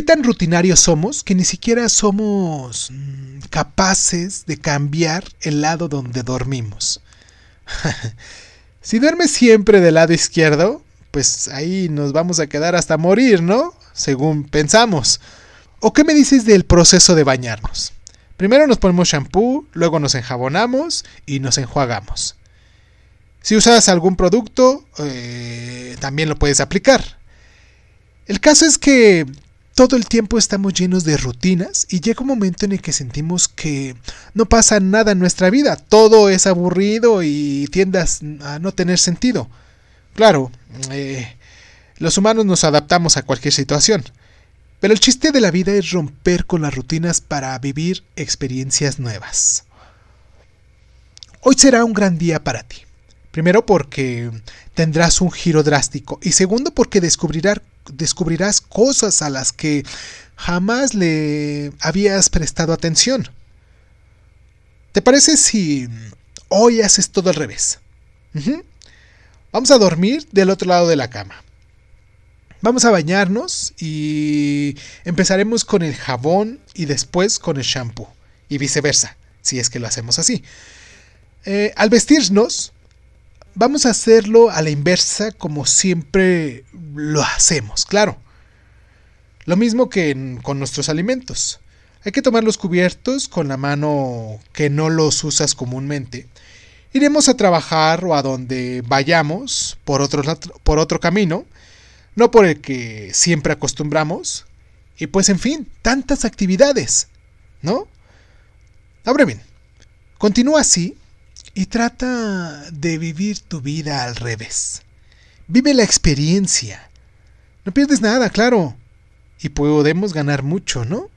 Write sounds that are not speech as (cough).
¿Qué tan rutinarios somos que ni siquiera somos mm, capaces de cambiar el lado donde dormimos? (laughs) si duermes siempre del lado izquierdo, pues ahí nos vamos a quedar hasta morir, ¿no? Según pensamos. ¿O qué me dices del proceso de bañarnos? Primero nos ponemos shampoo, luego nos enjabonamos y nos enjuagamos. Si usas algún producto, eh, también lo puedes aplicar. El caso es que todo el tiempo estamos llenos de rutinas y llega un momento en el que sentimos que no pasa nada en nuestra vida, todo es aburrido y tiende a no tener sentido. Claro, eh, los humanos nos adaptamos a cualquier situación, pero el chiste de la vida es romper con las rutinas para vivir experiencias nuevas. Hoy será un gran día para ti. Primero porque tendrás un giro drástico y segundo porque descubrirás, descubrirás cosas a las que jamás le habías prestado atención. ¿Te parece si hoy haces todo al revés? Vamos a dormir del otro lado de la cama. Vamos a bañarnos y empezaremos con el jabón y después con el shampoo y viceversa, si es que lo hacemos así. Eh, al vestirnos, vamos a hacerlo a la inversa como siempre lo hacemos, claro. Lo mismo que con nuestros alimentos. Hay que tomar los cubiertos con la mano que no los usas comúnmente. Iremos a trabajar o a donde vayamos por otro, por otro camino, no por el que siempre acostumbramos. Y pues en fin, tantas actividades, ¿no? Ahora bien, continúa así y trata de vivir tu vida al revés. Vive la experiencia. No pierdes nada, claro. Y podemos ganar mucho, ¿no?